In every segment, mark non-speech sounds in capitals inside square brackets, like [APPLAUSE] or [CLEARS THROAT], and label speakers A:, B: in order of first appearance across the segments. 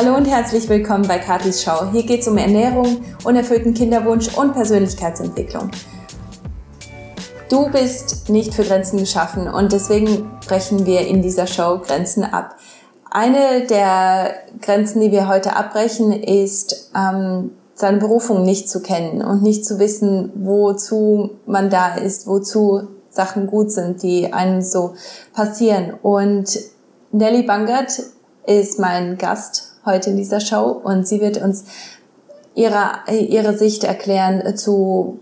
A: Hallo und herzlich willkommen bei Katis Show. Hier geht es um Ernährung, unerfüllten Kinderwunsch und Persönlichkeitsentwicklung. Du bist nicht für Grenzen geschaffen und deswegen brechen wir in dieser Show Grenzen ab. Eine der Grenzen, die wir heute abbrechen, ist ähm, seine Berufung nicht zu kennen und nicht zu wissen, wozu man da ist, wozu Sachen gut sind, die einem so passieren. Und Nelly Bangert ist mein Gast heute in dieser Show und sie wird uns ihre, ihre Sicht erklären zu,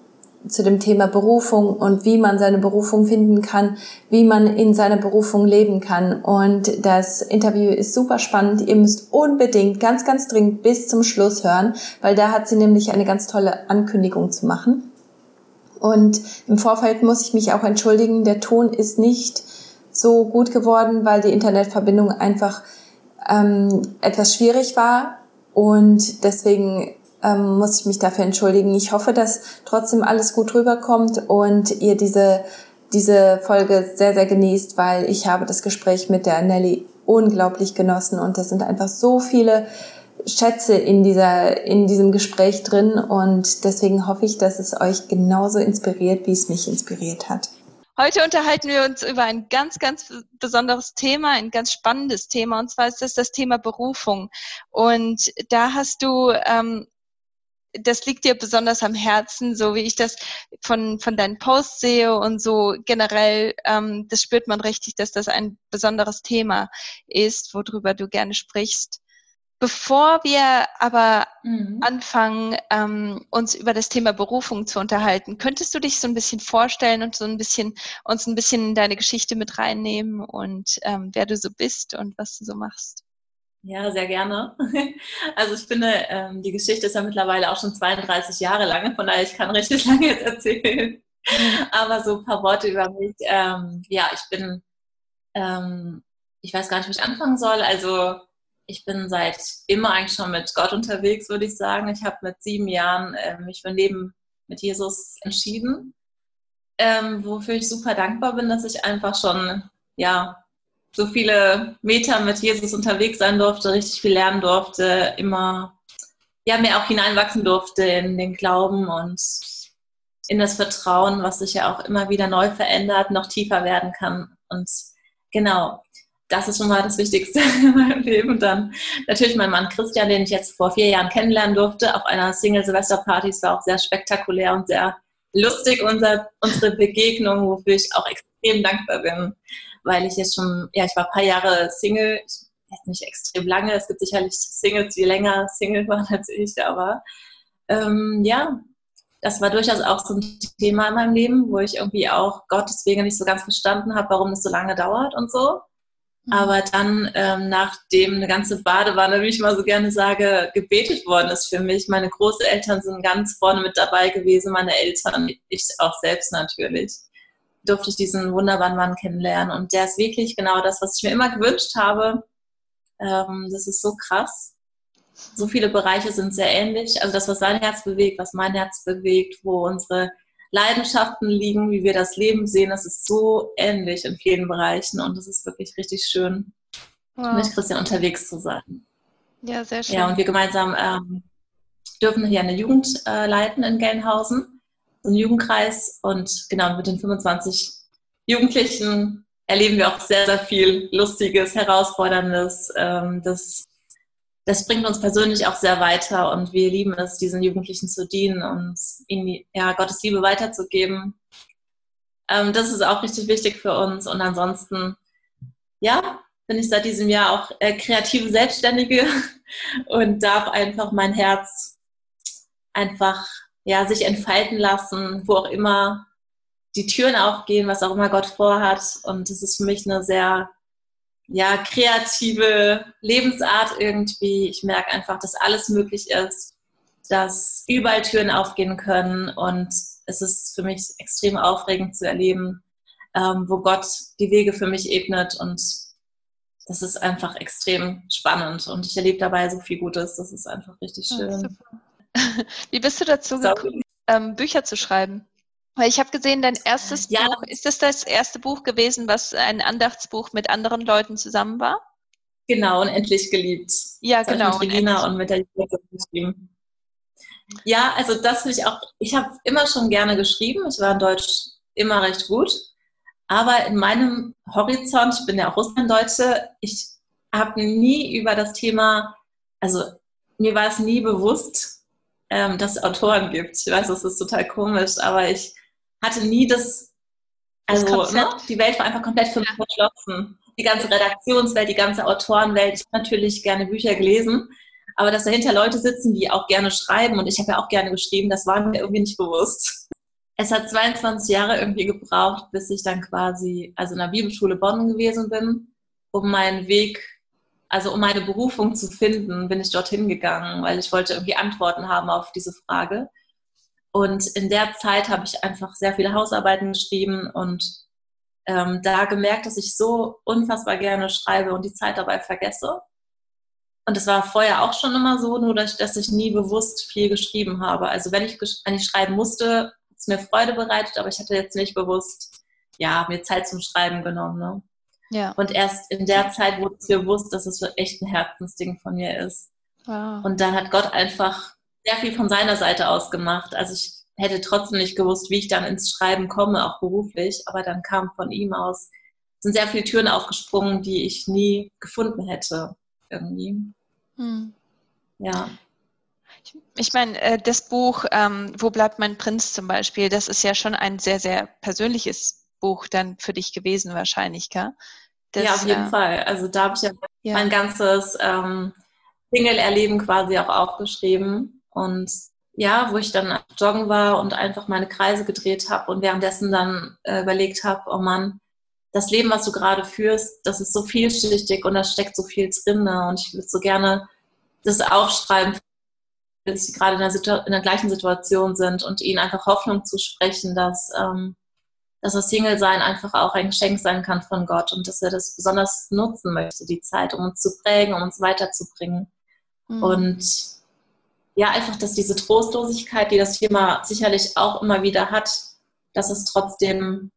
A: zu dem Thema Berufung und wie man seine Berufung finden kann, wie man in seiner Berufung leben kann. Und das Interview ist super spannend. Ihr müsst unbedingt ganz, ganz dringend bis zum Schluss hören, weil da hat sie nämlich eine ganz tolle Ankündigung zu machen. Und im Vorfeld muss ich mich auch entschuldigen, der Ton ist nicht so gut geworden, weil die Internetverbindung einfach ähm, etwas schwierig war und deswegen ähm, muss ich mich dafür entschuldigen. Ich hoffe, dass trotzdem alles gut rüberkommt und ihr diese, diese Folge sehr, sehr genießt, weil ich habe das Gespräch mit der Nelly unglaublich genossen und das sind einfach so viele Schätze in dieser, in diesem Gespräch drin und deswegen hoffe ich, dass es euch genauso inspiriert, wie es mich inspiriert hat.
B: Heute unterhalten wir uns über ein ganz, ganz besonderes Thema, ein ganz spannendes Thema, und zwar ist das das Thema Berufung. Und da hast du, ähm, das liegt dir besonders am Herzen, so wie ich das von, von deinen Posts sehe und so generell, ähm, das spürt man richtig, dass das ein besonderes Thema ist, worüber du gerne sprichst. Bevor wir aber mhm. anfangen, ähm, uns über das Thema Berufung zu unterhalten, könntest du dich so ein bisschen vorstellen und so ein bisschen uns ein bisschen in deine Geschichte mit reinnehmen und ähm, wer du so bist und was du so machst?
C: Ja, sehr gerne. [LAUGHS] Also ich finde, ähm, die Geschichte ist ja mittlerweile auch schon 32 Jahre lang, von daher ich kann richtig [LAUGHS] lange jetzt erzählen. Aber so ein paar Worte über mich. Ähm, ja, ich bin, ähm, ich weiß gar nicht, wo ich anfangen soll. Also ich bin seit immer eigentlich schon mit Gott unterwegs, würde ich sagen. Ich habe mit sieben Jahren äh, mich für ein Leben mit Jesus entschieden, ähm, wofür ich super dankbar bin, dass ich einfach schon ja so viele Meter mit Jesus unterwegs sein durfte, richtig viel lernen durfte, immer ja mir auch hineinwachsen durfte in den Glauben und in das Vertrauen, was sich ja auch immer wieder neu verändert, noch tiefer werden kann. Und genau, das ist schon mal das Wichtigste [LAUGHS] in meinem Leben. Und dann natürlich mein Mann Christian, den ich jetzt vor vier Jahren kennenlernen durfte, auf einer Single-Silvester-Party. Es war auch sehr spektakulär und sehr lustig, unser, unsere Begegnung, wofür ich auch extrem dankbar bin, weil ich jetzt schon, ja, ich war ein paar Jahre Single, jetzt nicht extrem lange, es gibt sicherlich Singles, die länger Single waren als ich, aber ähm, ja, das war durchaus auch so ein Thema in meinem Leben, wo ich irgendwie auch Gottes Wege nicht so ganz verstanden habe, warum es so lange dauert und so. Mhm. Aber dann, ähm, nachdem eine ganze Badewanne, wie ich mal so gerne sage, gebetet worden ist für mich, meine Großeltern sind ganz vorne mit dabei gewesen, meine Eltern, ich auch selbst natürlich, durfte ich diesen wunderbaren Mann kennenlernen. Und der ist wirklich genau das, was ich mir immer gewünscht habe. Ähm, das ist so krass. So viele Bereiche sind sehr ähnlich. Also das, was sein Herz bewegt, was mein Herz bewegt, wo unsere Leidenschaften liegen, wie wir das Leben sehen. Das ist so ähnlich in vielen Bereichen und es ist wirklich richtig schön, wow. mit Christian unterwegs zu sein.
B: Ja, sehr schön.
C: Ja, und wir gemeinsam ähm, dürfen hier eine Jugend äh, leiten in Gelnhausen, so einen Jugendkreis und genau mit den 25 Jugendlichen erleben wir auch sehr, sehr viel Lustiges, Herausforderndes. Ähm, das das bringt uns persönlich auch sehr weiter und wir lieben es, diesen Jugendlichen zu dienen und ihnen ja, Gottes Liebe weiterzugeben. Ähm, das ist auch richtig wichtig für uns und ansonsten, ja, bin ich seit diesem Jahr auch äh, kreative Selbstständige [LAUGHS] und darf einfach mein Herz einfach ja, sich entfalten lassen, wo auch immer die Türen aufgehen, was auch immer Gott vorhat. Und das ist für mich eine sehr ja, kreative Lebensart irgendwie. Ich merke einfach, dass alles möglich ist, dass überall Türen aufgehen können und es ist für mich extrem aufregend zu erleben, ähm, wo Gott die Wege für mich ebnet und das ist einfach extrem spannend und ich erlebe dabei so viel Gutes. Das ist einfach richtig schön. [LAUGHS]
B: Wie bist du dazu gekommen, ähm, Bücher zu schreiben? Weil ich habe gesehen, dein erstes ja. Buch, ist das das erste Buch gewesen, was ein Andachtsbuch mit anderen Leuten zusammen war?
C: Genau, unendlich geliebt.
B: Ja, das genau.
C: Mit Regina und mit der geschrieben. Ja, also das will ich auch, ich habe immer schon gerne geschrieben. Ich war in Deutsch immer recht gut. Aber in meinem Horizont, ich bin ja auch Russlanddeutsche, ich habe nie über das Thema, also mir war es nie bewusst, ähm, dass es Autoren gibt. Ich weiß, das ist total komisch, aber ich hatte nie das, also das ne, die Welt war einfach komplett für mich ja. verschlossen. Die ganze Redaktionswelt, die ganze Autorenwelt. Ich habe natürlich gerne Bücher gelesen, aber dass dahinter Leute sitzen, die auch gerne schreiben und ich habe ja auch gerne geschrieben, das war mir irgendwie nicht bewusst. Es hat 22 Jahre irgendwie gebraucht, bis ich dann quasi, also in der Bibelschule Bonn gewesen bin, um meinen Weg, also um meine Berufung zu finden, bin ich dorthin gegangen, weil ich wollte irgendwie Antworten haben auf diese Frage. Und in der Zeit habe ich einfach sehr viele Hausarbeiten geschrieben und ähm, da gemerkt, dass ich so unfassbar gerne schreibe und die Zeit dabei vergesse. Und es war vorher auch schon immer so, nur dass, dass ich nie bewusst viel geschrieben habe. Also wenn ich, wenn ich schreiben musste, hat es mir Freude bereitet, aber ich hatte jetzt nicht bewusst, ja, mir Zeit zum Schreiben genommen. Ne? Ja. Und erst in der Zeit wurde es mir bewusst, dass es echt ein Herzensding von mir ist. Wow. Und dann hat Gott einfach sehr viel von seiner Seite aus gemacht. Also ich hätte trotzdem nicht gewusst, wie ich dann ins Schreiben komme, auch beruflich, aber dann kam von ihm aus, sind sehr viele Türen aufgesprungen, die ich nie gefunden hätte irgendwie. Hm.
B: Ja. Ich meine, äh, das Buch ähm, Wo bleibt mein Prinz zum Beispiel, das ist ja schon ein sehr, sehr persönliches Buch dann für dich gewesen wahrscheinlich, gell?
C: Das, ja, auf jeden äh, Fall. Also da habe ich ja, ja, mein ganzes ähm, Single-Erleben quasi auch aufgeschrieben. Und ja, wo ich dann joggen war und einfach meine Kreise gedreht habe und währenddessen dann äh, überlegt habe, oh Mann, das Leben, was du gerade führst, das ist so vielschichtig und da steckt so viel drin. Ne? Und ich würde so gerne das aufschreiben, dass sie gerade in der, in der, gleichen Situation sind und ihnen einfach Hoffnung zu sprechen, dass, ähm, dass das Single-Sein einfach auch ein Geschenk sein kann von Gott und dass er das besonders nutzen möchte, die Zeit, um uns zu prägen, um uns weiterzubringen. Mhm. Und ja, einfach, dass diese Trostlosigkeit, die das Thema sicherlich auch immer wieder hat, dass es trotzdem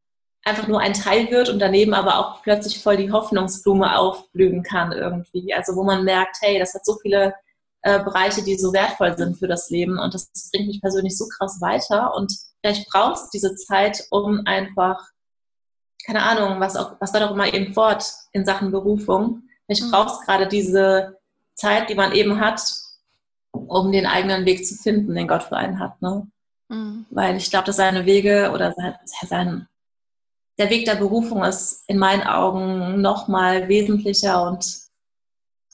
C: einfach nur ein Teil wird und daneben aber auch plötzlich voll die Hoffnungsblume aufblühen kann irgendwie. Also wo man merkt, hey, das hat so viele äh, Bereiche, die so wertvoll sind für das Leben und das, bringt mich persönlich so krass weiter und vielleicht brauchst du diese Zeit, um einfach, keine Ahnung, was, auch, was war doch immer eben fort in Sachen Berufung. Vielleicht mhm. brauchst gerade diese Zeit, die man eben hat, um den eigenen Weg zu finden, den Gott für einen hat. Ne? Mhm. Weil ich glaube, dass seine Wege oder sein, sein der Weg der Berufung ist in meinen Augen nochmal wesentlicher und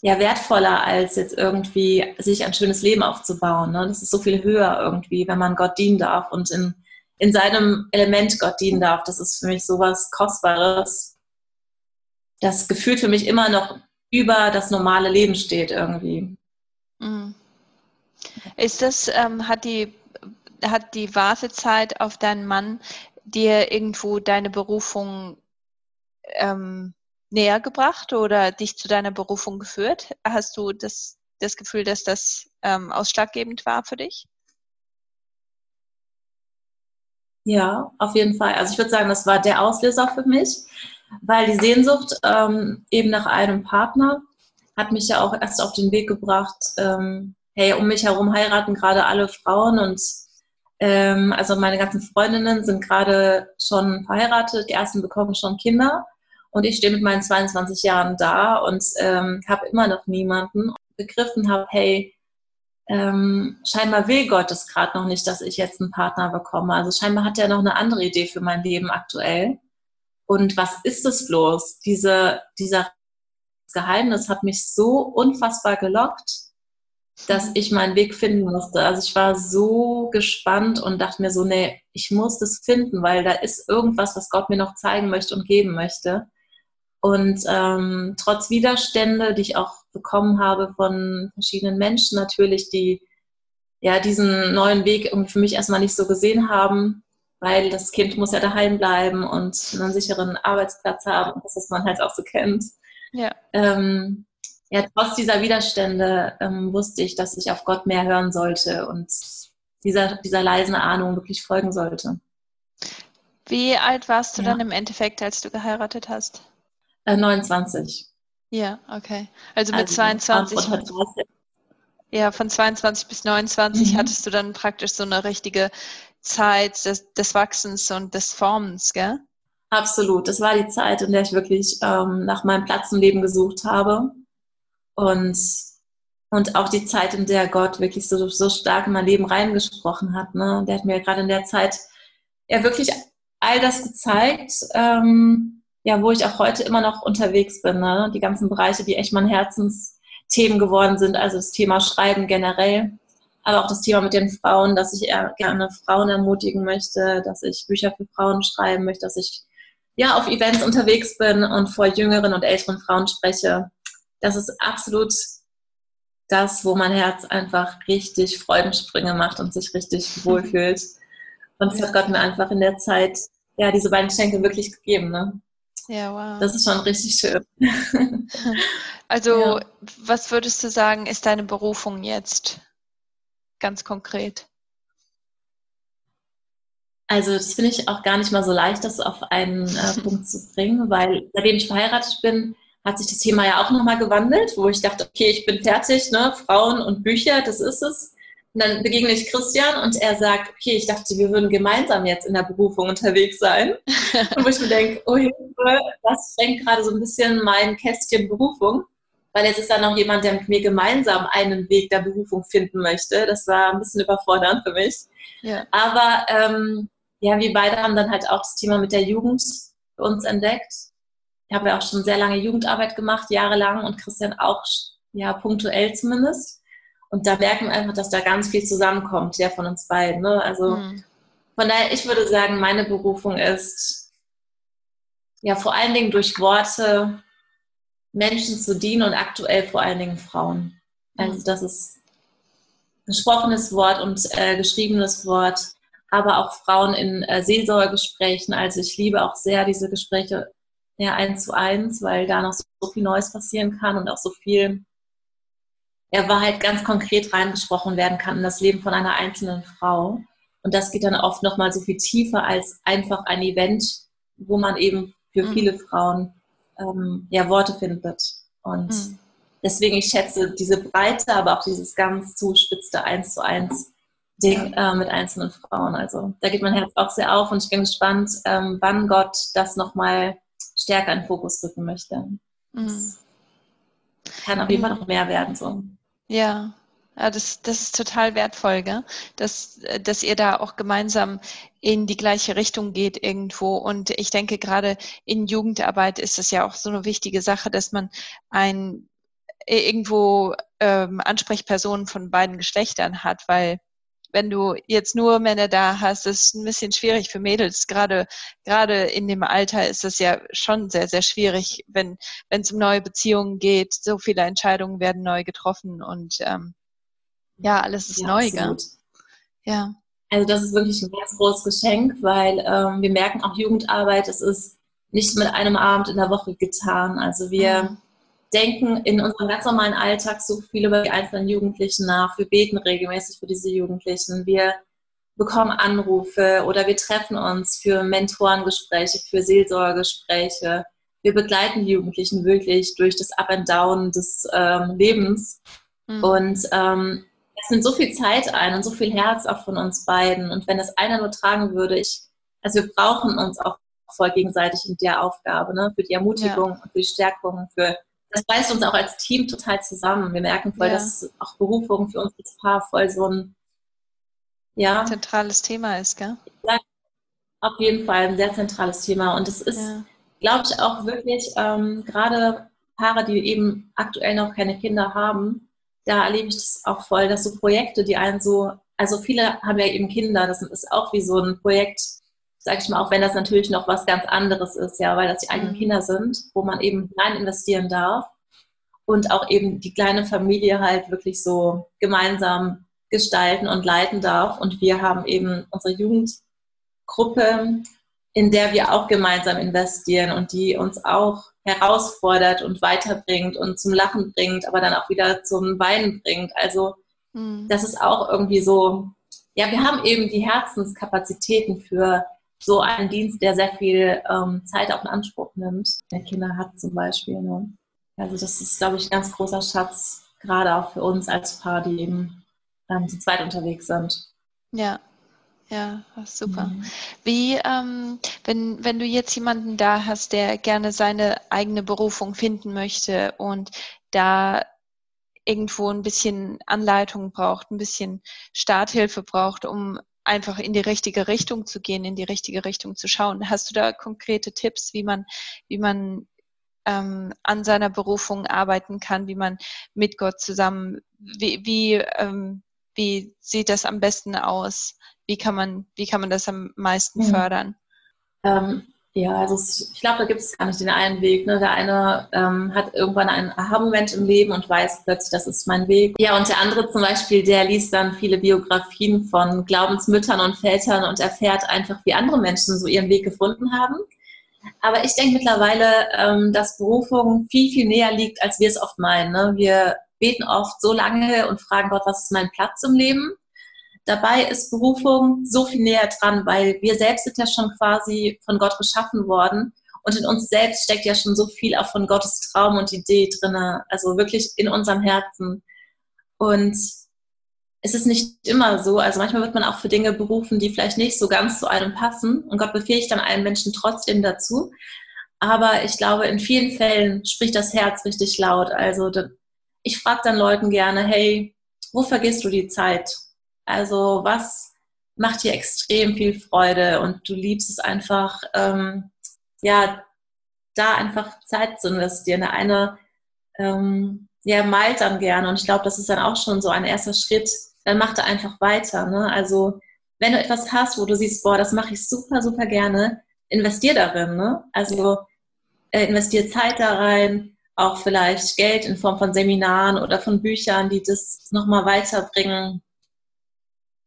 C: ja, wertvoller, als jetzt irgendwie sich ein schönes Leben aufzubauen. Ne? Das ist so viel höher irgendwie, wenn man Gott dienen darf und in, in seinem Element Gott dienen darf. Das ist für mich sowas Kostbares, das gefühlt für mich immer noch über das normale Leben steht irgendwie.
B: Ist das, ähm, hat die hat die Wartezeit auf deinen Mann dir irgendwo deine Berufung ähm, näher gebracht oder dich zu deiner Berufung geführt? Hast du das, das Gefühl, dass das ähm, ausschlaggebend war für dich?
C: Ja, auf jeden Fall. Also ich würde sagen, das war der Auslöser für mich, weil die Sehnsucht ähm, eben nach einem Partner hat mich ja auch erst auf den Weg gebracht, ähm, hey, um mich herum heiraten gerade alle Frauen und ähm, also meine ganzen Freundinnen sind gerade schon verheiratet, die ersten bekommen schon Kinder und ich stehe mit meinen 22 Jahren da und ähm, habe immer noch niemanden begriffen habe, hey, ähm, scheinbar will Gott es gerade noch nicht, dass ich jetzt einen Partner bekomme. Also scheinbar hat er noch eine andere Idee für mein Leben aktuell. Und was ist es bloß? Diese, dieser Geheimnis hat mich so unfassbar gelockt dass ich meinen Weg finden musste. Also ich war so gespannt und dachte mir so, nee, ich muss das finden, weil da ist irgendwas, was Gott mir noch zeigen möchte und geben möchte. Und ähm, trotz Widerstände, die ich auch bekommen habe von verschiedenen Menschen natürlich, die ja diesen neuen Weg für mich erstmal nicht so gesehen haben, weil das Kind muss ja daheim bleiben und einen sicheren Arbeitsplatz haben, das, was man halt auch so kennt. Ja. Ähm, ja, trotz dieser Widerstände ähm, wusste ich, dass ich auf Gott mehr hören sollte und dieser, dieser leisen Ahnung wirklich folgen sollte.
B: Wie alt warst du ja. dann im Endeffekt, als du geheiratet hast?
C: Äh, 29.
B: Ja, okay. Also mit also 22. Ja, von 22 bis 29 mhm. hattest du dann praktisch so eine richtige Zeit des, des Wachsens und des Formens, gell?
C: Absolut. Das war die Zeit, in der ich wirklich ähm, nach meinem Platz im Leben gesucht habe. Und, und auch die Zeit, in der Gott wirklich so, so stark in mein Leben reingesprochen hat. Ne? Der hat mir gerade in der Zeit ja wirklich all das gezeigt, ähm, ja, wo ich auch heute immer noch unterwegs bin. Ne? Die ganzen Bereiche, die echt mein Herzensthemen geworden sind. Also das Thema Schreiben generell aber auch das Thema mit den Frauen, dass ich eher gerne Frauen ermutigen möchte, dass ich Bücher für Frauen schreiben möchte, dass ich ja auf Events unterwegs bin und vor jüngeren und älteren Frauen spreche. Das ist absolut das, wo mein Herz einfach richtig Freudensprünge macht und sich richtig [LAUGHS] wohlfühlt. Und das hat Gott mir einfach in der Zeit ja diese beiden Geschenke wirklich gegeben. Ne? Ja, wow. Das ist schon richtig schön. [LAUGHS]
B: Also, ja. was würdest du sagen, ist deine Berufung jetzt? ganz konkret?
C: Also das finde ich auch gar nicht mal so leicht, das auf einen äh, [LAUGHS] Punkt zu bringen, weil seitdem ich verheiratet bin, hat sich das Thema ja auch nochmal gewandelt, wo ich dachte, okay, ich bin fertig, ne? Frauen und Bücher, das ist es. Und dann begegne ich Christian und er sagt, okay, ich dachte, wir würden gemeinsam jetzt in der Berufung unterwegs sein. und [LAUGHS] wo ich mir denke, oh Hilfe, das schränkt gerade so ein bisschen mein Kästchen Berufung weil jetzt ist da noch jemand, der mit mir gemeinsam einen Weg der Berufung finden möchte. Das war ein bisschen überfordernd für mich. Ja. Aber ähm, ja, wir beide haben dann halt auch das Thema mit der Jugend für uns entdeckt. Ich habe ja auch schon sehr lange Jugendarbeit gemacht, jahrelang und Christian auch, ja, punktuell zumindest. Und da merken wir einfach, dass da ganz viel zusammenkommt, ja, von uns beiden. Ne? Also mhm. von daher, ich würde sagen, meine Berufung ist ja vor allen Dingen durch Worte Menschen zu dienen und aktuell vor allen Dingen Frauen. Also das ist gesprochenes Wort und äh, geschriebenes Wort, aber auch Frauen in äh, Seelsorgegesprächen. Also ich liebe auch sehr diese Gespräche ja, eins zu eins, weil da noch so viel Neues passieren kann und auch so viel ja, Wahrheit ganz konkret reingesprochen werden kann in das Leben von einer einzelnen Frau. Und das geht dann oft nochmal so viel tiefer als einfach ein Event, wo man eben für mhm. viele Frauen ähm, ja, Worte findet. Und mhm. deswegen, ich schätze diese Breite, aber auch dieses ganz zuspitzte Eins zu eins Ding äh, mit einzelnen Frauen. Also da geht mein Herz auch sehr auf und ich bin gespannt, ähm, wann Gott das nochmal stärker in den Fokus rücken möchte. Mhm. Kann auf jeden Fall noch mehr werden. So.
B: Ja, ja, das, das ist total wertvoll, gell? Dass, dass ihr da auch gemeinsam in die gleiche Richtung geht irgendwo. Und ich denke, gerade in Jugendarbeit ist es ja auch so eine wichtige Sache, dass man ein irgendwo ähm, Ansprechpersonen von beiden Geschlechtern hat, weil wenn du jetzt nur Männer da hast, ist es ein bisschen schwierig für Mädels. Gerade, gerade in dem Alter ist es ja schon sehr, sehr schwierig, wenn, wenn es um neue Beziehungen geht. So viele Entscheidungen werden neu getroffen und ähm, ja, alles ist ja, neu, absolut. gell?
C: Ja. Also das ist wirklich ein ganz großes Geschenk, weil ähm, wir merken auch Jugendarbeit, es ist nicht mit einem Abend in der Woche getan. Also wir mhm. Denken in unserem ganz normalen Alltag so viel über die einzelnen Jugendlichen nach. Wir beten regelmäßig für diese Jugendlichen. Wir bekommen Anrufe oder wir treffen uns für Mentorengespräche, für Seelsorgegespräche. Wir begleiten die Jugendlichen wirklich durch das Up and Down des ähm, Lebens. Mhm. Und ähm, es nimmt so viel Zeit ein und so viel Herz auch von uns beiden. Und wenn das einer nur tragen würde, ich, also wir brauchen uns auch voll gegenseitig in der Aufgabe, ne? für die Ermutigung ja. und für die Stärkung, für das beißt uns auch als Team total zusammen. Wir merken voll, ja. dass auch Berufung für uns als Paar voll so ein
B: ja, zentrales Thema ist, gell?
C: Ja, auf jeden Fall ein sehr zentrales Thema. Und es ist, ja. glaube ich, auch wirklich ähm, gerade Paare, die eben aktuell noch keine Kinder haben, da erlebe ich das auch voll, dass so Projekte, die einen so, also viele haben ja eben Kinder, das ist auch wie so ein Projekt, sag ich mal, auch wenn das natürlich noch was ganz anderes ist, ja, weil das die eigenen mhm. Kinder sind, wo man eben hinein investieren darf und auch eben die kleine Familie halt wirklich so gemeinsam gestalten und leiten darf. Und wir haben eben unsere Jugendgruppe, in der wir auch gemeinsam investieren und die uns auch herausfordert und weiterbringt und zum Lachen bringt, aber dann auch wieder zum Weinen bringt. Also mhm. das ist auch irgendwie so, ja, wir haben eben die Herzenskapazitäten für so einen Dienst, der sehr viel ähm, Zeit auch in Anspruch nimmt, der Kinder hat zum Beispiel. Ne? Also das ist, glaube ich, ein ganz großer Schatz, gerade auch für uns als Paar, die eben ähm, zu zweit unterwegs sind.
B: Ja, ja, super. Mhm. Wie, ähm, wenn, wenn du jetzt jemanden da hast, der gerne seine eigene Berufung finden möchte und da irgendwo ein bisschen Anleitung braucht, ein bisschen Starthilfe braucht, um einfach in die richtige Richtung zu gehen, in die richtige Richtung zu schauen. Hast du da konkrete Tipps, wie man, wie man ähm, an seiner Berufung arbeiten kann, wie man mit Gott zusammen, wie, wie, ähm, wie sieht das am besten aus? Wie kann man, wie kann man das am meisten mhm. fördern?
C: Ähm, ja, also es, ich glaube, da gibt es gar nicht den einen Weg. Ne? Der eine ähm, hat irgendwann einen Aha-Moment im Leben und weiß plötzlich, das ist mein Weg. Ja, und der andere zum Beispiel, der liest dann viele Biografien von Glaubensmüttern und Vätern und erfährt einfach, wie andere Menschen so ihren Weg gefunden haben. Aber ich denke mittlerweile, ähm, dass Berufung viel, viel näher liegt, als wir es oft meinen. Ne? Wir beten oft so lange und fragen Gott, was ist mein Platz im Leben? Dabei ist Berufung so viel näher dran, weil wir selbst sind ja schon quasi von Gott geschaffen worden und in uns selbst steckt ja schon so viel auch von Gottes Traum und Idee drin, also wirklich in unserem Herzen. Und es ist nicht immer so, also manchmal wird man auch für Dinge berufen, die vielleicht nicht so ganz zu einem passen und Gott befähigt dann einen Menschen trotzdem dazu. Aber ich glaube, in vielen Fällen spricht das Herz richtig laut. Also ich frage dann Leuten gerne, hey, wo vergisst du die Zeit? Also was macht dir extrem viel Freude und du liebst es einfach, ähm, ja, da einfach Zeit zu investieren. Der eine ähm, ja, malt dann gerne und ich glaube, das ist dann auch schon so ein erster Schritt. Dann macht er einfach weiter. Ne? Also wenn du etwas hast, wo du siehst, boah, das mache ich super, super gerne, investier darin. Ne? Also äh, investier Zeit da rein, auch vielleicht Geld in Form von Seminaren oder von Büchern, die das nochmal weiterbringen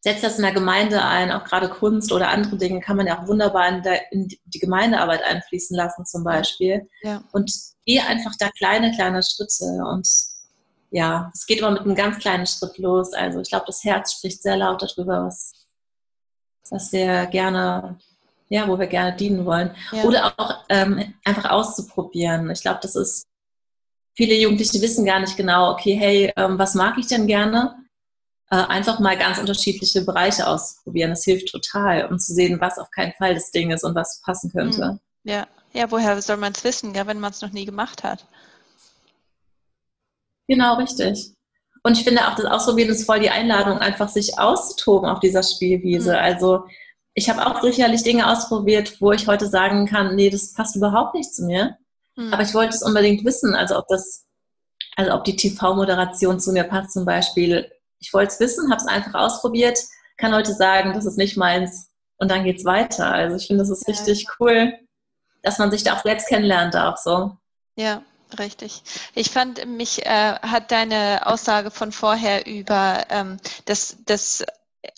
C: setzt das in der Gemeinde ein, auch gerade Kunst oder andere Dinge kann man ja auch wunderbar in, der, in die Gemeindearbeit einfließen lassen zum Beispiel. Ja. Und gehe einfach da kleine, kleine Schritte und ja, es geht immer mit einem ganz kleinen Schritt los. Also ich glaube, das Herz spricht sehr laut darüber, was, was wir gerne, ja, wo wir gerne dienen wollen. Ja. Oder auch ähm, einfach auszuprobieren. Ich glaube, das ist, viele Jugendliche wissen gar nicht genau, okay, hey, ähm, was mag ich denn gerne? Äh, einfach mal ganz unterschiedliche Bereiche ausprobieren. Das hilft total, um zu sehen, was auf keinen Fall das Ding ist und was passen könnte. Hm.
B: Ja, ja woher soll man es wissen, ja, wenn man es noch nie gemacht hat?
C: Genau, richtig. Und ich finde auch, das Ausprobieren ist voll die Einladung, einfach sich auszutoben auf dieser Spielwiese. Mhm. Also ich habe auch sicherlich Dinge ausprobiert, wo ich heute sagen kann, nee, das passt überhaupt nicht zu mir. Mhm. Aber ich wollte es unbedingt wissen, also ob das, also ob die TV-Moderation zu mir passt zum Beispiel, ich wollte es wissen, habe es einfach ausprobiert, kann heute sagen, das ist nicht meins und dann geht es weiter. Also ich finde, das ist ja. richtig cool, dass man sich da auch selbst kennenlernen darf. So.
B: Ja, Richtig. Ich fand, mich äh, hat deine Aussage von vorher über ähm, das, das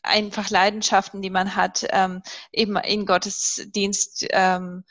B: einfach Leidenschaften, die man hat, ähm, eben in Gottesdienst ähm,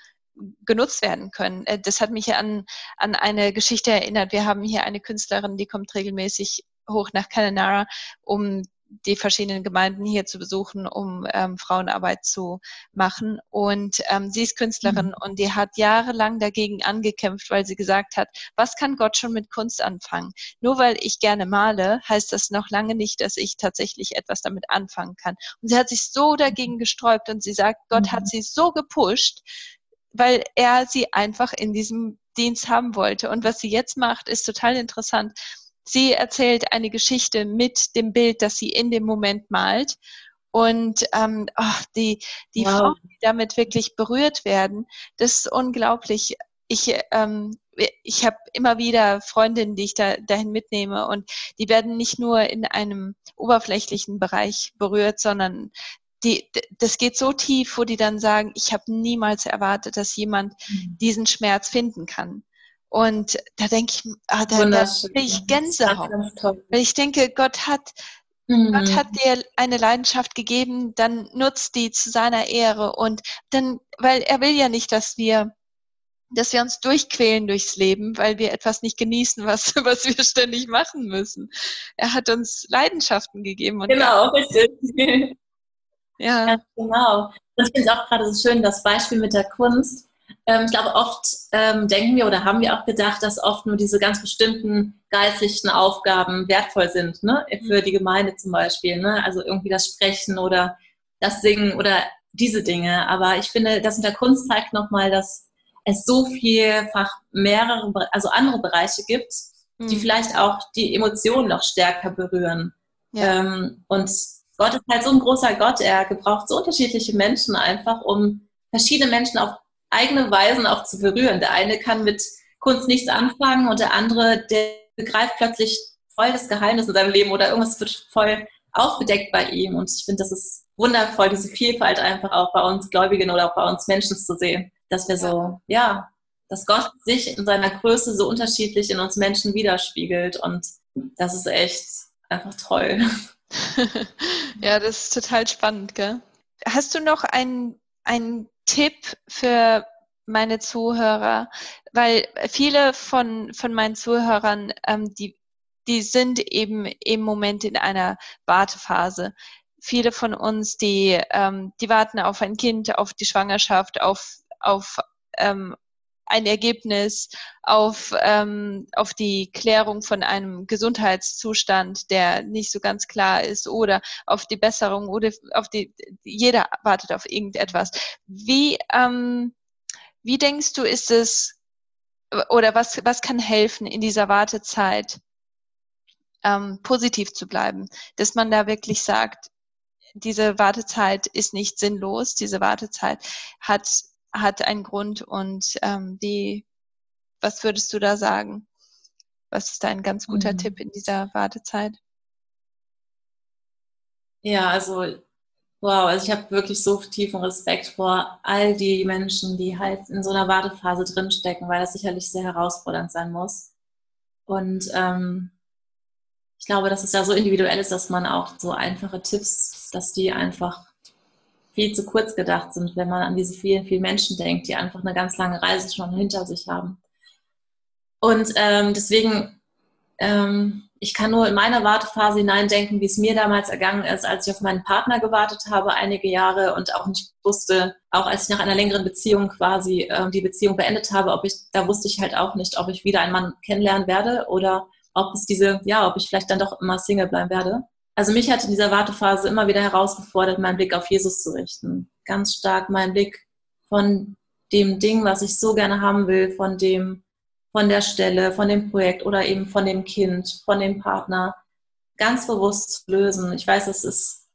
B: genutzt werden können. Äh, das hat mich an, an eine Geschichte erinnert. Wir haben hier eine Künstlerin, die kommt regelmäßig hoch nach Cananara, um die verschiedenen Gemeinden hier zu besuchen, um ähm, Frauenarbeit zu machen. Und ähm, sie ist Künstlerin mhm. und die hat jahrelang dagegen angekämpft, weil sie gesagt hat, was kann Gott schon mit Kunst anfangen? Nur weil ich gerne male, heißt das noch lange nicht, dass ich tatsächlich etwas damit anfangen kann. Und sie hat sich so dagegen gesträubt und sie sagt, Gott mhm. hat sie so gepusht, weil er sie einfach in diesem Dienst haben wollte. Und was sie jetzt macht, ist total interessant. Sie erzählt eine Geschichte mit dem Bild, das sie in dem Moment malt. Und ähm, oh, die, die wow. Frauen, die damit wirklich berührt werden, das ist unglaublich. Ich, ähm, ich habe immer wieder Freundinnen, die ich da, dahin mitnehme und die werden nicht nur in einem oberflächlichen Bereich berührt, sondern die, das geht so tief, wo die dann sagen, ich habe niemals erwartet, dass jemand mhm. diesen Schmerz finden kann. Und da denke ich, ah, da, da ich Gänsehaut. Weil ich denke, Gott hat, mhm. Gott hat dir eine Leidenschaft gegeben, dann nutzt die zu seiner Ehre. Und dann, weil er will ja nicht, dass wir dass wir uns durchquälen durchs Leben, weil wir etwas nicht genießen, was, [LAUGHS] was wir ständig machen müssen. Er hat uns Leidenschaften gegeben.
C: genau, richtig. Ja. ja. Genau. Ich finde es auch gerade so schön, das Beispiel mit der Kunst ähm, ich glaube, oft ähm, denken wir oder haben wir auch gedacht, dass oft nur diese ganz bestimmten geistlichen Aufgaben wertvoll sind, ne? für die Gemeinde zum Beispiel. Ne? Also irgendwie das Sprechen oder das Singen oder diese Dinge. Aber ich finde, das mit der Kunst zeigt nochmal, dass es so vielfach mehrere, also andere Bereiche gibt, mhm. die vielleicht auch die Emotionen noch stärker berühren. Ja. Ähm, und Gott ist halt so ein großer Gott, er gebraucht so unterschiedliche Menschen einfach, um verschiedene Menschen auf eigene Weisen auch zu berühren. Der eine kann mit Kunst nichts anfangen und der andere, der begreift plötzlich voll das Geheimnis in seinem Leben oder irgendwas wird voll aufgedeckt bei ihm. Und ich finde, das ist wundervoll, diese Vielfalt einfach auch bei uns Gläubigen oder auch bei uns Menschen zu sehen, dass wir so, ja, dass Gott sich in seiner Größe so unterschiedlich in uns Menschen widerspiegelt und das ist echt einfach toll. [LAUGHS]
B: ja, das ist total spannend, gell? Hast du noch einen, einen Tipp für meine Zuhörer? Weil viele von, von meinen Zuhörern, ähm, die, die sind eben im Moment in einer Wartephase. Viele von uns, die, ähm, die warten auf ein Kind, auf die Schwangerschaft, auf, auf ähm, ein Ergebnis auf, ähm, auf die Klärung von einem Gesundheitszustand, der nicht so ganz klar ist oder auf die Besserung oder auf die, jeder wartet auf irgendetwas. Wie, ähm, wie denkst du, ist es oder was, was kann helfen in dieser Wartezeit, ähm, positiv zu bleiben, dass man da wirklich sagt, diese Wartezeit ist nicht sinnlos, diese Wartezeit hat hat einen Grund und ähm, wie, was würdest du da sagen? Was ist dein ganz guter mhm. Tipp in dieser Wartezeit?
C: Ja, also wow, also ich habe wirklich so tiefen Respekt vor all die Menschen, die halt in so einer Wartephase drinstecken, weil das sicherlich sehr herausfordernd sein muss. Und ähm, ich glaube, dass es ja so individuell ist, dass man auch so einfache Tipps, dass die einfach viel zu kurz gedacht sind, wenn man an diese vielen, vielen Menschen denkt, die einfach eine ganz lange Reise schon hinter sich haben. Und ähm, deswegen, ähm, ich kann nur in meine Wartephase hineindenken, wie es mir damals ergangen ist, als ich auf meinen Partner gewartet habe, einige Jahre und auch nicht wusste, auch als ich nach einer längeren Beziehung quasi ähm, die Beziehung beendet habe, ob ich, da wusste ich halt auch nicht, ob ich wieder einen Mann kennenlernen werde oder ob es diese, ja, ob ich vielleicht dann doch immer Single bleiben werde also mich hat in dieser Wartephase immer wieder herausgefordert, meinen Blick auf Jesus zu richten. Ganz stark meinen Blick von dem Ding, was ich so gerne haben will, von dem, von der Stelle, von dem Projekt oder eben von dem Kind, von dem Partner, ganz bewusst zu lösen. Ich weiß, es ist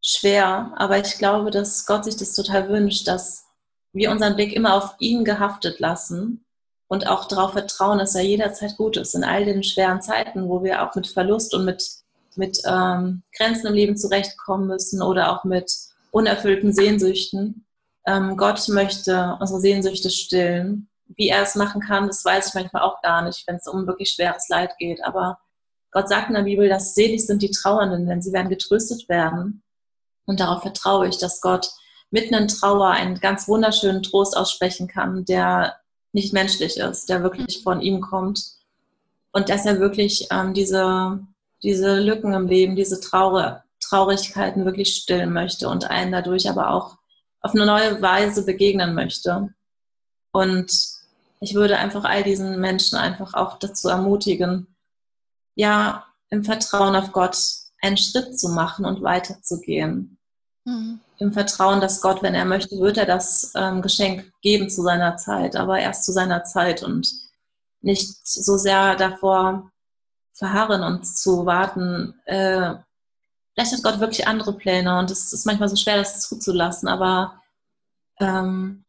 C: schwer, aber ich glaube, dass Gott sich das total wünscht, dass wir unseren Blick immer auf ihn gehaftet lassen und auch darauf vertrauen, dass er jederzeit gut ist in all den schweren Zeiten, wo wir auch mit Verlust und mit mit ähm, Grenzen im Leben zurechtkommen müssen oder auch mit unerfüllten Sehnsüchten. Ähm, Gott möchte unsere Sehnsüchte stillen. Wie er es machen kann, das weiß ich manchmal auch gar nicht, wenn es um wirklich schweres Leid geht. Aber Gott sagt in der Bibel, dass selig sind die Trauernden, denn sie werden getröstet werden. Und darauf vertraue ich, dass Gott mitten in Trauer einen ganz wunderschönen Trost aussprechen kann, der nicht menschlich ist, der wirklich von ihm kommt. Und dass er wirklich ähm, diese diese Lücken im Leben, diese Traure, Traurigkeiten wirklich stillen möchte und einen dadurch aber auch auf eine neue Weise begegnen möchte. Und ich würde einfach all diesen Menschen einfach auch dazu ermutigen, ja, im Vertrauen auf Gott einen Schritt zu machen und weiterzugehen. Mhm. Im Vertrauen, dass Gott, wenn er möchte, wird er das ähm, Geschenk geben zu seiner Zeit, aber erst zu seiner Zeit und nicht so sehr davor verharren und zu warten, äh, vielleicht hat Gott wirklich andere Pläne und es ist manchmal so schwer, das zuzulassen, aber ähm,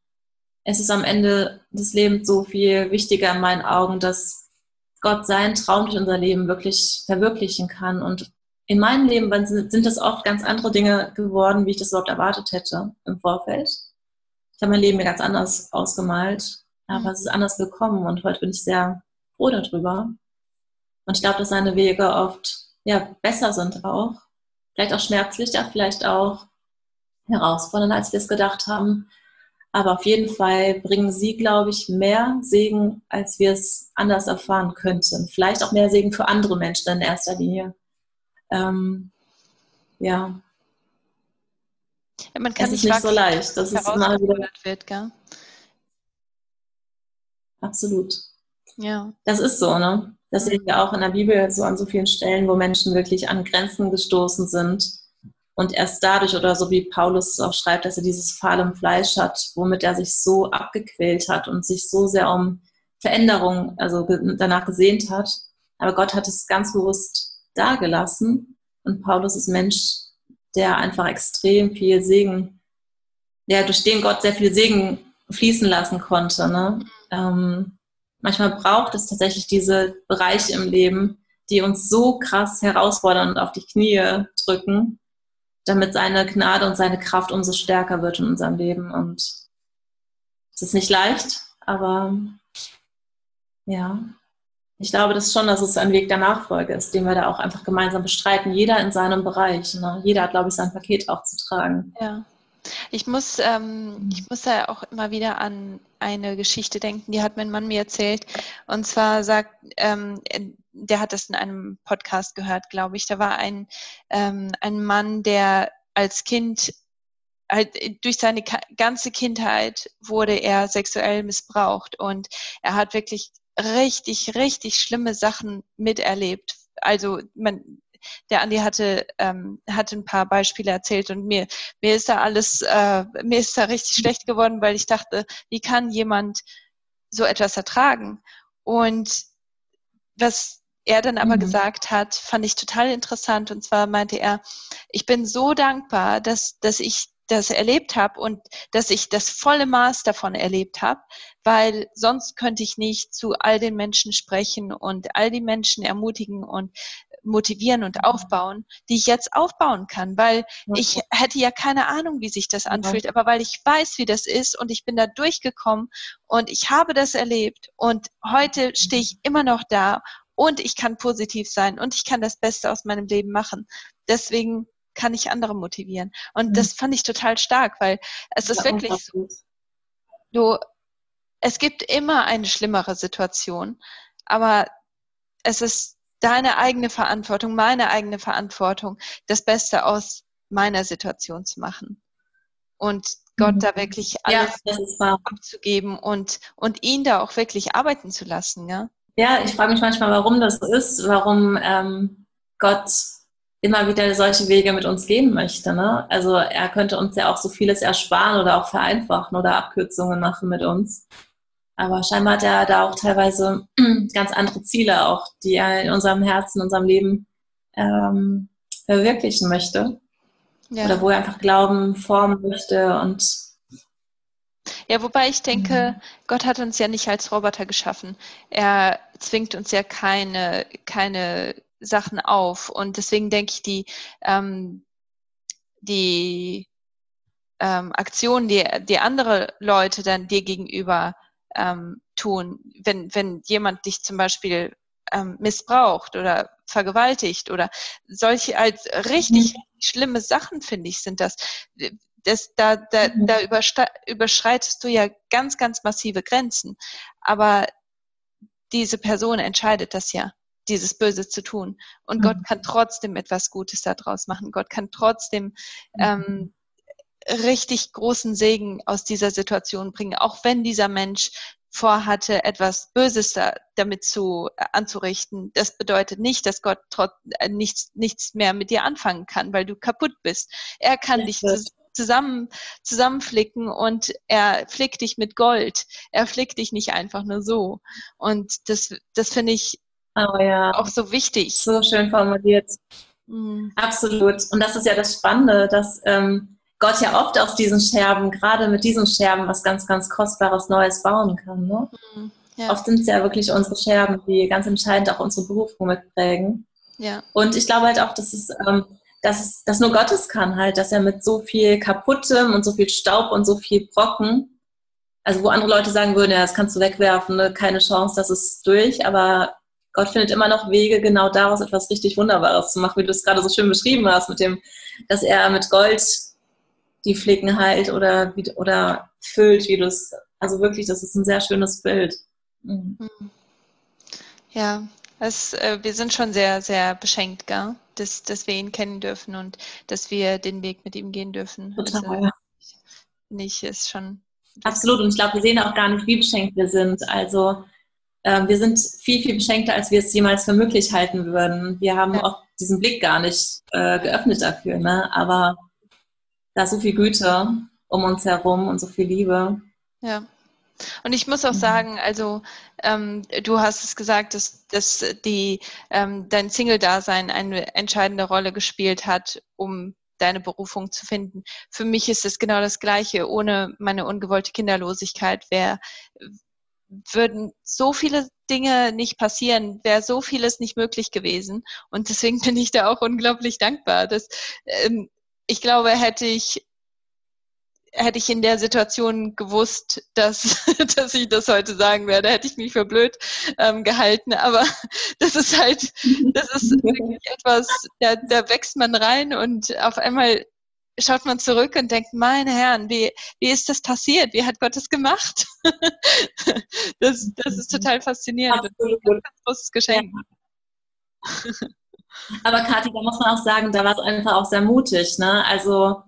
C: es ist am Ende des Lebens so viel wichtiger in meinen Augen, dass Gott seinen Traum durch unser Leben wirklich verwirklichen kann. Und in meinem Leben sind das oft ganz andere Dinge geworden, wie ich das überhaupt erwartet hätte im Vorfeld. Ich habe mein Leben mir ganz anders ausgemalt, aber mhm. es ist anders gekommen und heute bin ich sehr froh darüber. Und ich glaube, dass seine Wege oft ja, besser sind auch. Vielleicht auch schmerzlicher, vielleicht auch herausfordernder, als wir es gedacht haben. Aber auf jeden Fall bringen sie, glaube ich, mehr Segen, als wir es anders erfahren könnten. Vielleicht auch mehr Segen für andere Menschen in erster Linie. Ähm, ja.
B: ja. Man kann
C: es ist nicht so leicht. Das ist immer wieder. Wird, gell? absolut.
B: Ja.
C: Das ist so, ne? Das sehen wir auch in der Bibel so an so vielen Stellen, wo Menschen wirklich an Grenzen gestoßen sind. Und erst dadurch, oder so wie Paulus es auch schreibt, dass er dieses Pfahl im Fleisch hat, womit er sich so abgequält hat und sich so sehr um Veränderung, also danach gesehnt hat. Aber Gott hat es ganz bewusst dagelassen. Und Paulus ist Mensch, der einfach extrem viel Segen, der durch den Gott sehr viel Segen fließen lassen konnte. Ne? Ähm, manchmal braucht es tatsächlich diese Bereiche im Leben, die uns so krass herausfordern und auf die Knie drücken, damit seine Gnade und seine Kraft umso stärker wird in unserem Leben. Und es ist nicht leicht, aber ja, ich glaube das schon, dass es ein Weg der Nachfolge ist, den wir da auch einfach gemeinsam bestreiten. Jeder in seinem Bereich. Ne? Jeder hat, glaube ich, sein Paket auch zu tragen.
B: Ja. Ich muss, ähm, ich muss da auch immer wieder an eine Geschichte denken, die hat mein Mann mir erzählt. Und zwar sagt, ähm, der hat das in einem Podcast gehört, glaube ich. Da war ein, ähm, ein Mann, der als Kind halt durch seine ganze Kindheit wurde er sexuell missbraucht und er hat wirklich richtig, richtig schlimme Sachen miterlebt. Also man, der Andi hatte, ähm, hatte ein paar Beispiele erzählt und mir, mir ist da alles, äh, mir ist da richtig schlecht geworden, weil ich dachte, wie kann jemand so etwas ertragen? Und was er dann aber mhm. gesagt hat, fand ich total interessant. Und zwar meinte er, ich bin so dankbar, dass, dass ich das erlebt habe und dass ich das volle Maß davon erlebt habe, weil sonst könnte ich nicht zu all den Menschen sprechen und all die Menschen ermutigen und motivieren und mhm. aufbauen, die ich jetzt aufbauen kann, weil ich hätte ja keine Ahnung, wie sich das anfühlt, aber weil ich weiß, wie das ist und ich bin da durchgekommen und ich habe das erlebt und heute stehe ich immer noch da und ich kann positiv sein und ich kann das Beste aus meinem Leben machen. Deswegen kann ich andere motivieren. Und mhm. das fand ich total stark, weil es ist ja, wirklich so. Du, es gibt immer eine schlimmere Situation, aber es ist deine eigene Verantwortung, meine eigene Verantwortung, das Beste aus meiner Situation zu machen. Und Gott mhm. da wirklich alles ja, abzugeben und, und ihn da auch wirklich arbeiten zu lassen, ja?
C: Ja, ich frage mich manchmal, warum das so ist, warum ähm, Gott immer wieder solche Wege mit uns gehen möchte. Ne? Also er könnte uns ja auch so vieles ersparen oder auch vereinfachen oder Abkürzungen machen mit uns. Aber scheinbar hat er da auch teilweise [CLEARS THROAT] ganz andere Ziele auch, die er in unserem Herzen, in unserem Leben ähm, verwirklichen möchte. Ja. Oder wo er einfach Glauben formen möchte und
B: ja, wobei ich denke, mhm. Gott hat uns ja nicht als Roboter geschaffen. Er zwingt uns ja keine, keine Sachen auf. Und deswegen denke ich, die, ähm, die ähm, Aktionen, die, die andere Leute dann dir gegenüber ähm, tun, wenn, wenn jemand dich zum Beispiel ähm, missbraucht oder vergewaltigt oder solche als richtig, mhm. schlimme Sachen, finde ich, sind das. das da da, mhm. da überschreitest du ja ganz, ganz massive Grenzen. Aber diese Person entscheidet das ja dieses Böse zu tun. Und mhm. Gott kann trotzdem etwas Gutes daraus machen. Gott kann trotzdem mhm. ähm, richtig großen Segen aus dieser Situation bringen, auch wenn dieser Mensch vorhatte, etwas Böses da, damit zu äh, anzurichten. Das bedeutet nicht, dass Gott trotz, äh, nichts, nichts mehr mit dir anfangen kann, weil du kaputt bist. Er kann ja, dich zusammen, zusammenflicken und er flickt dich mit Gold. Er flickt dich nicht einfach nur so. Und das, das finde ich Oh ja. Auch so wichtig.
C: So schön formuliert. Mhm. Absolut. Und das ist ja das Spannende, dass ähm, Gott ja oft aus diesen Scherben, gerade mit diesen Scherben, was ganz, ganz Kostbares Neues bauen kann. Ne? Mhm. Ja. Oft sind es ja wirklich unsere Scherben, die ganz entscheidend auch unsere Berufung mitprägen. Ja. Und ich glaube halt auch, dass es, ähm, dass es dass nur Gottes kann halt, dass er mit so viel Kaputtem und so viel Staub und so viel Brocken, also wo andere Leute sagen würden, ja, das kannst du wegwerfen, ne? keine Chance, das ist durch, aber Gott findet immer noch Wege, genau daraus etwas richtig Wunderbares zu machen, wie du es gerade so schön beschrieben hast, mit dem, dass er mit Gold die Flicken heilt oder, oder füllt, wie du es, also wirklich, das ist ein sehr schönes Bild. Mhm.
B: Ja, es, äh, wir sind schon sehr, sehr beschenkt, gell? Dass, dass wir ihn kennen dürfen und dass wir den Weg mit ihm gehen dürfen. Total. Also, ich, ist schon
C: Absolut. Und ich glaube, wir sehen auch gar nicht, wie beschenkt wir sind. Also äh, wir sind viel, viel beschenkter, als wir es jemals für möglich halten würden. Wir haben ja. auch diesen Blick gar nicht äh, geöffnet dafür. Ne? Aber da ist so viel Güte um uns herum und so viel Liebe.
B: Ja. Und ich muss auch mhm. sagen, also ähm, du hast es gesagt, dass, dass die, ähm, dein Single-Dasein eine entscheidende Rolle gespielt hat, um deine Berufung zu finden. Für mich ist es genau das Gleiche. Ohne meine ungewollte Kinderlosigkeit wäre würden so viele Dinge nicht passieren, wäre so vieles nicht möglich gewesen. Und deswegen bin ich da auch unglaublich dankbar. Dass, ähm, ich glaube, hätte ich hätte ich in der Situation gewusst, dass, [LAUGHS] dass ich das heute sagen werde, hätte ich mich für blöd ähm, gehalten. Aber [LAUGHS] das ist halt, das ist [LAUGHS] wirklich etwas, da, da wächst man rein und auf einmal schaut man zurück und denkt, meine Herren, wie, wie ist das passiert? Wie hat Gott es gemacht? das, das ist total faszinierend. Absolut. Das ist ein großes Geschenk.
C: Ja. Aber Kathi, da muss man auch sagen, da war es einfach auch sehr mutig. Ne? Also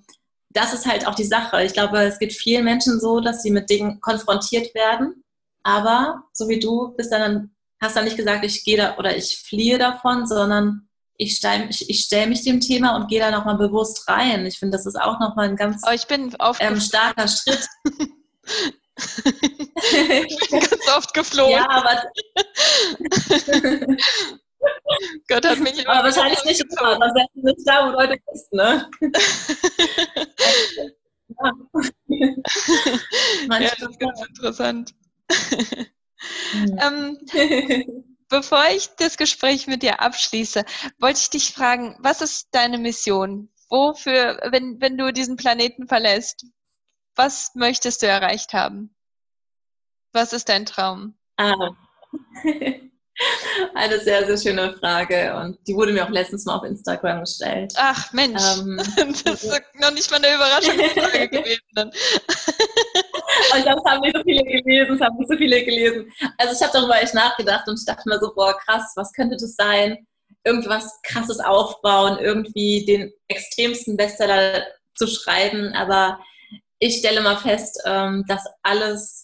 C: das ist halt auch die Sache. Ich glaube, es geht vielen Menschen so, dass sie mit Dingen konfrontiert werden. Aber so wie du bist dann, hast dann nicht gesagt, ich gehe da oder ich fliehe davon, sondern ich stelle stell mich dem Thema und gehe da nochmal bewusst rein. Ich finde, das ist auch nochmal ein ganz
B: oh, ähm,
C: starker Schritt. [LAUGHS] [LAUGHS]
B: ich bin ganz oft geflogen. Ja, aber [LAUGHS] Gott hat mich
C: immer. Aber wahrscheinlich nicht immer, aber nicht da, wo du heute bist, ne?
B: ja. [LAUGHS] ja, das ist ganz interessant. ähm, bevor ich das Gespräch mit dir abschließe, wollte ich dich fragen, was ist deine Mission? Wofür, wenn, wenn du diesen Planeten verlässt, was möchtest du erreicht haben? Was ist dein Traum? Ah. [LAUGHS]
C: Eine sehr, sehr schöne Frage und die wurde mir auch letztens mal auf Instagram gestellt.
B: Ach Mensch, ähm, [LAUGHS] das ist noch nicht mal eine Überraschungsfrage [LAUGHS] gewesen.
C: Und das haben nicht so viele gelesen, das haben nicht so viele gelesen. Also ich habe darüber echt nachgedacht und ich dachte mir so, boah krass, was könnte das sein? Irgendwas krasses aufbauen, irgendwie den extremsten Bestseller zu schreiben, aber ich stelle mal fest, ähm, dass alles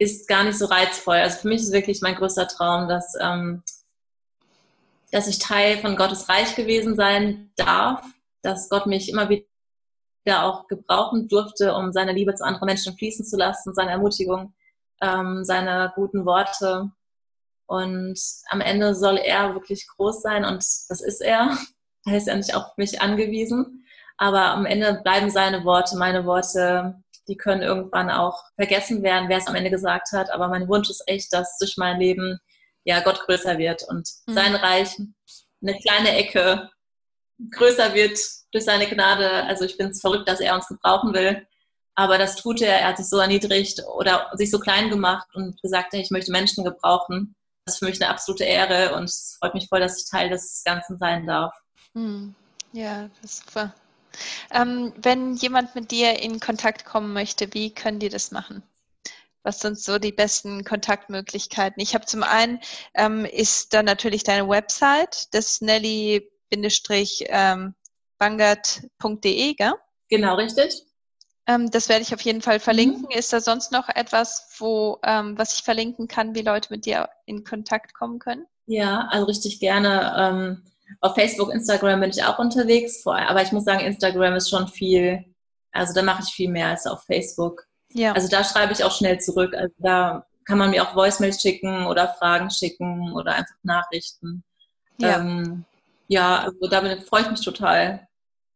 C: ist gar nicht so reizvoll. Also für mich ist wirklich mein größter Traum, dass, ähm, dass ich Teil von Gottes Reich gewesen sein darf, dass Gott mich immer wieder auch gebrauchen durfte, um seine Liebe zu anderen Menschen fließen zu lassen, seine Ermutigung, ähm, seine guten Worte. Und am Ende soll er wirklich groß sein und das ist er. Er ist ja nicht auf mich angewiesen. Aber am Ende bleiben seine Worte, meine Worte die können irgendwann auch vergessen werden, wer es am Ende gesagt hat. Aber mein Wunsch ist echt, dass durch mein Leben ja Gott größer wird und mhm. sein Reich eine kleine Ecke größer wird durch seine Gnade. Also ich bin es verrückt, dass er uns gebrauchen will. Aber das tut er. Er hat sich so erniedrigt oder sich so klein gemacht und gesagt, ich möchte Menschen gebrauchen. Das ist für mich eine absolute Ehre und es freut mich voll, dass ich Teil des Ganzen sein darf.
B: Mhm. Ja, das ist super. Ähm, wenn jemand mit dir in Kontakt kommen möchte, wie können die das machen? Was sind so die besten Kontaktmöglichkeiten? Ich habe zum einen, ähm, ist dann natürlich deine Website, das nelly-bangert.de, gell?
C: Genau, richtig.
B: Ähm, das werde ich auf jeden Fall verlinken. Mhm. Ist da sonst noch etwas, wo, ähm, was ich verlinken kann, wie Leute mit dir in Kontakt kommen können?
C: Ja, also richtig gerne. Auf Facebook, Instagram bin ich auch unterwegs, aber ich muss sagen, Instagram ist schon viel, also da mache ich viel mehr als auf Facebook. Ja. Also da schreibe ich auch schnell zurück. Also da kann man mir auch Voicemails schicken oder Fragen schicken oder einfach Nachrichten. Ja, ähm, ja also da freue ich mich total.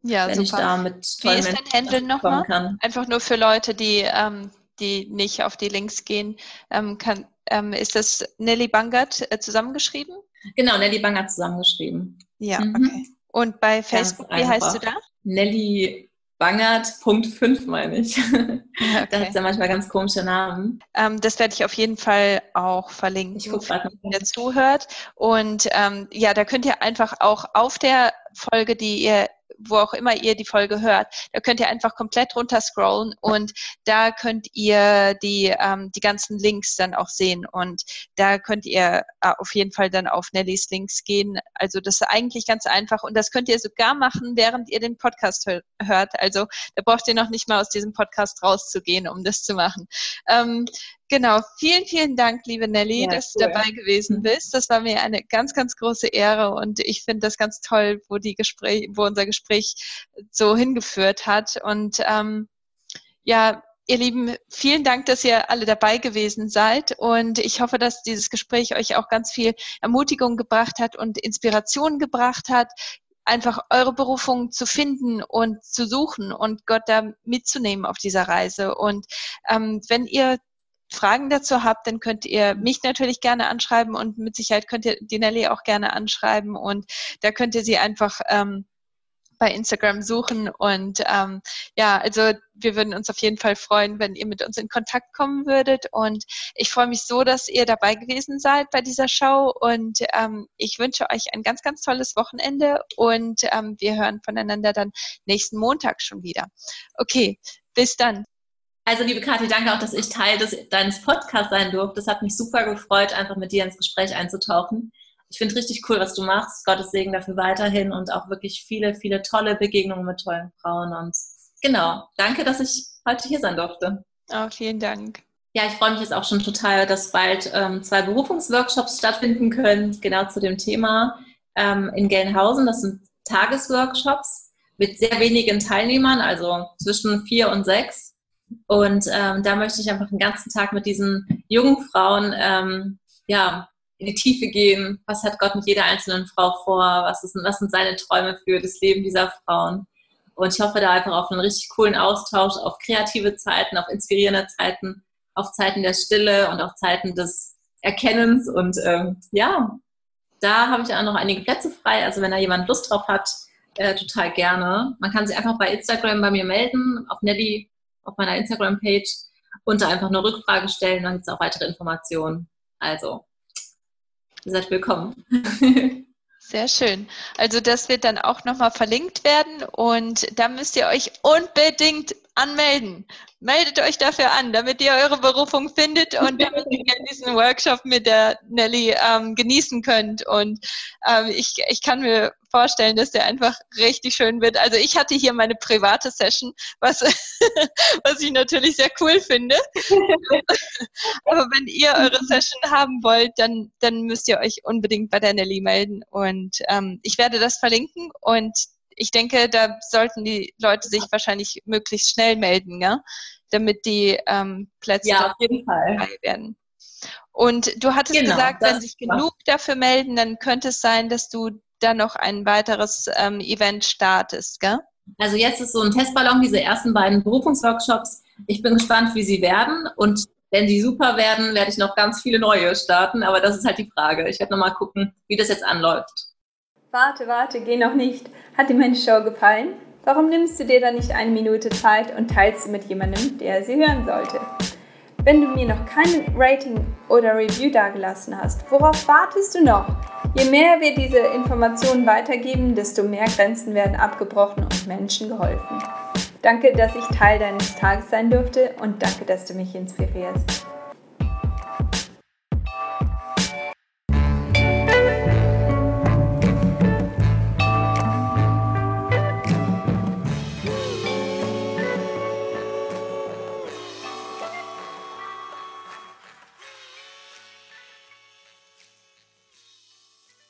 B: Ja, wenn super. ich da mit Wie ist dein Handle nochmal? Kann. Einfach nur für Leute, die, ähm, die nicht auf die Links gehen. Ähm, kann, ähm, ist das Nelly Bangert äh, zusammengeschrieben?
C: Genau, Nelly Bangert zusammengeschrieben.
B: Ja, mhm. okay. Und bei Facebook, wie heißt du da?
C: Nelly Bangert, Punkt 5 meine ich. [LAUGHS] Okay. Da hat es ja manchmal ganz komische Namen.
B: Ähm, das werde ich auf jeden Fall auch verlinken,
C: ich guck grad
B: der zuhört. Und ähm, ja, da könnt ihr einfach auch auf der Folge, die ihr wo auch immer ihr die Folge hört, da könnt ihr einfach komplett runter scrollen und da könnt ihr die, ähm, die ganzen Links dann auch sehen und da könnt ihr äh, auf jeden Fall dann auf Nellys Links gehen. Also das ist eigentlich ganz einfach und das könnt ihr sogar machen, während ihr den Podcast hört. Also da braucht ihr noch nicht mal aus diesem Podcast rauszugehen, um das zu machen. Ähm, Genau, vielen, vielen Dank, liebe Nelly, ja, dass cool. du dabei gewesen bist. Das war mir eine ganz, ganz große Ehre und ich finde das ganz toll, wo die Gespräch, wo unser Gespräch so hingeführt hat. Und ähm, ja, ihr Lieben, vielen Dank, dass ihr alle dabei gewesen seid und ich hoffe, dass dieses Gespräch euch auch ganz viel Ermutigung gebracht hat und Inspiration gebracht hat, einfach eure Berufung zu finden und zu suchen und Gott da mitzunehmen auf dieser Reise. Und ähm, wenn ihr Fragen dazu habt, dann könnt ihr mich natürlich gerne anschreiben und mit Sicherheit könnt ihr die Nelly auch gerne anschreiben und da könnt ihr sie einfach ähm, bei Instagram suchen und ähm, ja, also wir würden uns auf jeden Fall freuen, wenn ihr mit uns in Kontakt kommen würdet und ich freue mich so, dass ihr dabei gewesen seid bei dieser Show und ähm, ich wünsche euch ein ganz, ganz tolles Wochenende und ähm, wir hören voneinander dann nächsten Montag schon wieder. Okay, bis dann.
C: Also, liebe Kathi, danke auch, dass ich Teil des, deines Podcasts sein durfte. Das hat mich super gefreut, einfach mit dir ins Gespräch einzutauchen. Ich finde richtig cool, was du machst. Gottes Segen dafür weiterhin und auch wirklich viele, viele tolle Begegnungen mit tollen Frauen. Und genau, danke, dass ich heute hier sein durfte.
B: Oh, vielen Dank.
C: Ja, ich freue mich jetzt auch schon total, dass bald ähm, zwei Berufungsworkshops stattfinden können, genau zu dem Thema ähm, in Gelnhausen. Das sind Tagesworkshops mit sehr wenigen Teilnehmern, also zwischen vier und sechs und ähm, da möchte ich einfach den ganzen Tag mit diesen jungen Frauen ähm, ja, in die Tiefe gehen. Was hat Gott mit jeder einzelnen Frau vor? Was, ist, was sind seine Träume für das Leben dieser Frauen? Und ich hoffe da einfach auf einen richtig coolen Austausch, auf kreative Zeiten, auf inspirierende Zeiten, auf Zeiten der Stille und auf Zeiten des Erkennens. Und ähm, ja, da habe ich auch noch einige Plätze frei. Also wenn da jemand Lust drauf hat, äh, total gerne. Man kann sich einfach bei Instagram bei mir melden, auf Nelly auf meiner Instagram-Page und da einfach eine Rückfrage stellen. Dann gibt es auch weitere Informationen. Also, ihr seid willkommen. [LAUGHS]
B: Sehr schön. Also das wird dann auch nochmal verlinkt werden und da müsst ihr euch unbedingt anmelden. Meldet euch dafür an, damit ihr eure Berufung findet und damit ihr diesen Workshop mit der Nelly ähm, genießen könnt. Und ähm, ich, ich kann mir vorstellen, dass der einfach richtig schön wird. Also ich hatte hier meine private Session, was, [LAUGHS] was ich natürlich sehr cool finde. [LAUGHS] Aber wenn ihr eure Session haben wollt, dann, dann müsst ihr euch unbedingt bei der Nelly melden. Und ähm, ich werde das verlinken und ich denke, da sollten die Leute sich wahrscheinlich möglichst schnell melden, ja? damit die ähm, Plätze
C: ja, auf jeden Fall.
B: werden. Und du hattest genau, gesagt, wenn sich genug dafür melden, dann könnte es sein, dass du da noch ein weiteres ähm, Event startest, gell?
C: Also jetzt ist so ein Testballon, diese ersten beiden Berufungsworkshops. Ich bin gespannt, wie sie werden und wenn sie super werden, werde ich noch ganz viele neue starten, aber das ist halt die Frage. Ich werde nochmal gucken, wie das jetzt anläuft.
A: Warte, warte, geh noch nicht. Hat dir meine Show gefallen? Warum nimmst du dir dann nicht eine Minute Zeit und teilst sie mit jemandem, der sie hören sollte? Wenn du mir noch kein Rating oder Review dagelassen hast, worauf wartest du noch? Je mehr wir diese Informationen weitergeben, desto mehr Grenzen werden abgebrochen und Menschen geholfen. Danke, dass ich Teil deines Tages sein durfte und danke, dass du mich inspirierst.